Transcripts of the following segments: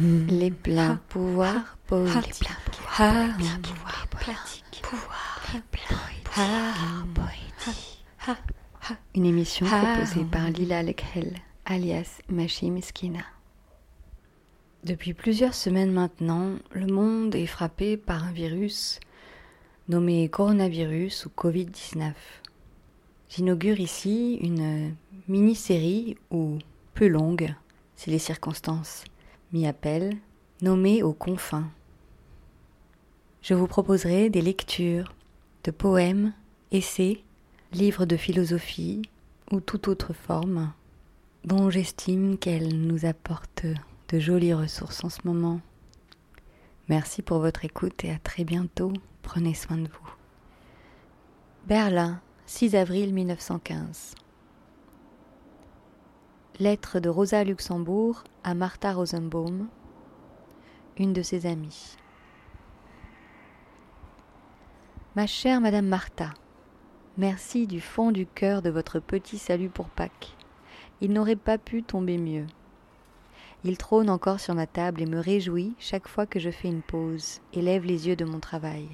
Les pleins pouvoirs politiques. Les pleins pouvoirs politiques. Une émission proposée par Lila Lekhel, alias Machi Miskina. Depuis plusieurs semaines maintenant, le monde est frappé par un virus nommé coronavirus ou Covid-19. J'inaugure ici une mini-série ou plus longue, si les circonstances m'y appellent, nommée aux confins. Je vous proposerai des lectures de poèmes, essais, livres de philosophie ou toute autre forme dont j'estime qu'elles nous apportent de jolies ressources en ce moment. Merci pour votre écoute et à très bientôt. Prenez soin de vous. Berlin, 6 avril 1915. Lettre de Rosa Luxembourg à Martha Rosenbaum, une de ses amies. Ma chère Madame Martha, merci du fond du cœur de votre petit salut pour Pâques. Il n'aurait pas pu tomber mieux. Il trône encore sur ma table et me réjouit chaque fois que je fais une pause et lève les yeux de mon travail.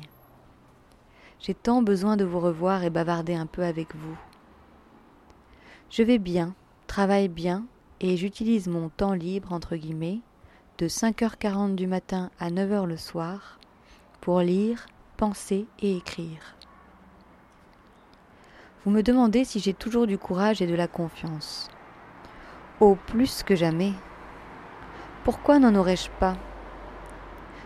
J'ai tant besoin de vous revoir et bavarder un peu avec vous. Je vais bien, travaille bien, et j'utilise mon temps libre, entre guillemets, de 5h40 du matin à 9h le soir, pour lire, penser et écrire. Vous me demandez si j'ai toujours du courage et de la confiance. Oh, plus que jamais. Pourquoi n'en aurais-je pas?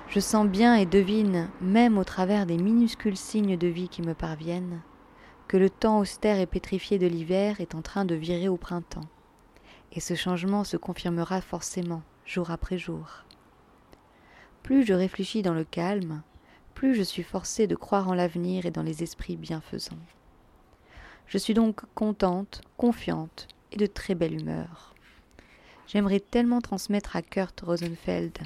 Je sens bien et devine, même au travers des minuscules signes de vie qui me parviennent, que le temps austère et pétrifié de l'hiver est en train de virer au printemps. Et ce changement se confirmera forcément, jour après jour. Plus je réfléchis dans le calme, plus je suis forcée de croire en l'avenir et dans les esprits bienfaisants. Je suis donc contente, confiante et de très belle humeur. J'aimerais tellement transmettre à Kurt Rosenfeld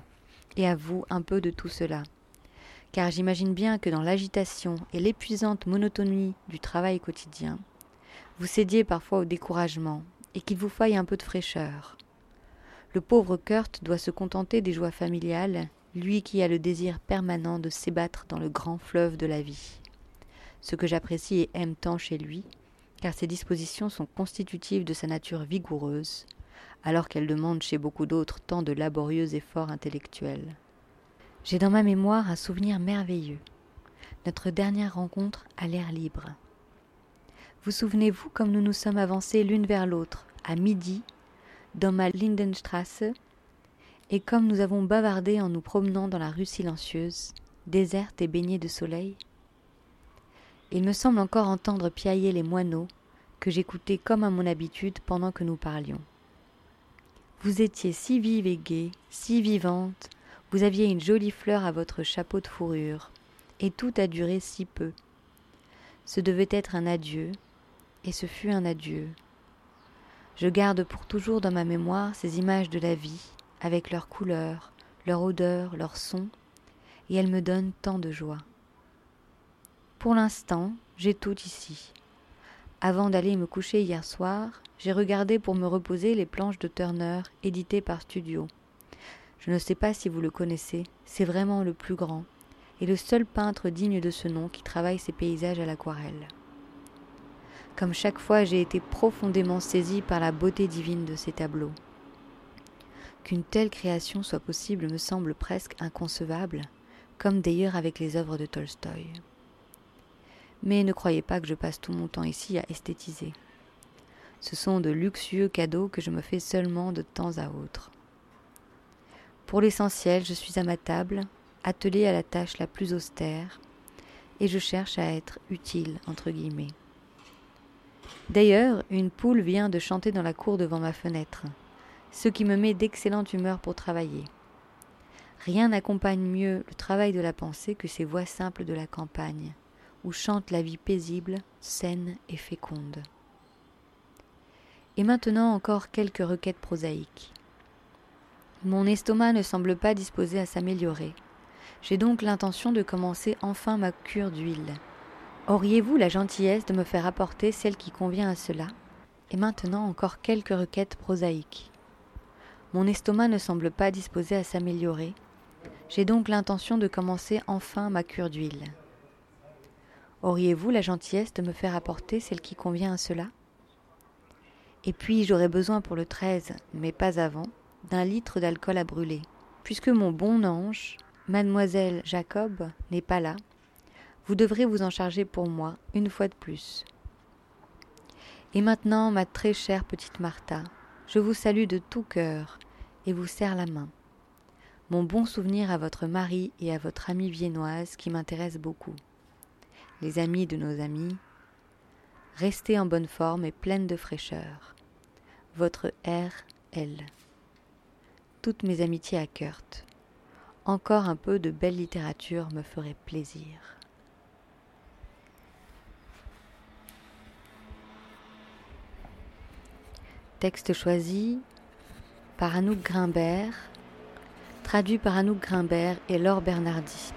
et à vous un peu de tout cela. Car j'imagine bien que dans l'agitation et l'épuisante monotonie du travail quotidien, vous cédiez parfois au découragement et qu'il vous faille un peu de fraîcheur. Le pauvre Kurt doit se contenter des joies familiales, lui qui a le désir permanent de s'ébattre dans le grand fleuve de la vie. Ce que j'apprécie et aime tant chez lui, car ses dispositions sont constitutives de sa nature vigoureuse, alors qu'elle demande chez beaucoup d'autres tant de laborieux efforts intellectuels. J'ai dans ma mémoire un souvenir merveilleux, notre dernière rencontre à l'air libre. Vous souvenez-vous comme nous nous sommes avancés l'une vers l'autre, à midi, dans ma Lindenstrasse, et comme nous avons bavardé en nous promenant dans la rue silencieuse, déserte et baignée de soleil? Il me semble encore entendre piailler les moineaux, que j'écoutais comme à mon habitude pendant que nous parlions. Vous étiez si vive et gaie, si vivante, vous aviez une jolie fleur à votre chapeau de fourrure, et tout a duré si peu. Ce devait être un adieu, et ce fut un adieu. Je garde pour toujours dans ma mémoire ces images de la vie, avec leurs couleurs, leur odeur, leur son, et elles me donnent tant de joie. Pour l'instant, j'ai tout ici. Avant d'aller me coucher hier soir, j'ai regardé pour me reposer les planches de Turner éditées par Studio. Je ne sais pas si vous le connaissez, c'est vraiment le plus grand et le seul peintre digne de ce nom qui travaille ses paysages à l'aquarelle. Comme chaque fois, j'ai été profondément saisi par la beauté divine de ces tableaux. Qu'une telle création soit possible me semble presque inconcevable, comme d'ailleurs avec les œuvres de Tolstoï. Mais ne croyez pas que je passe tout mon temps ici à esthétiser. Ce sont de luxueux cadeaux que je me fais seulement de temps à autre. Pour l'essentiel, je suis à ma table, attelée à la tâche la plus austère, et je cherche à être utile, entre guillemets. D'ailleurs, une poule vient de chanter dans la cour devant ma fenêtre, ce qui me met d'excellente humeur pour travailler. Rien n'accompagne mieux le travail de la pensée que ces voix simples de la campagne, où chante la vie paisible, saine et féconde. Et maintenant encore quelques requêtes prosaïques. Mon estomac ne semble pas disposé à s'améliorer. J'ai donc l'intention de commencer enfin ma cure d'huile. Auriez-vous la gentillesse de me faire apporter celle qui convient à cela? Et maintenant encore quelques requêtes prosaïques. Mon estomac ne semble pas disposé à s'améliorer. J'ai donc l'intention de commencer enfin ma cure d'huile. Auriez-vous la gentillesse de me faire apporter celle qui convient à cela? Et puis j'aurai besoin pour le 13, mais pas avant, d'un litre d'alcool à brûler. Puisque mon bon ange, mademoiselle Jacob, n'est pas là, vous devrez vous en charger pour moi, une fois de plus. Et maintenant, ma très chère petite Martha, je vous salue de tout cœur et vous serre la main. Mon bon souvenir à votre mari et à votre amie viennoise qui m'intéresse beaucoup. Les amis de nos amis, restez en bonne forme et pleine de fraîcheur. Votre R. L. Toutes mes amitiés à Kurt. Encore un peu de belle littérature me ferait plaisir. Texte choisi par Anouk Grimbert, traduit par Anouk Grimbert et Laure Bernardi.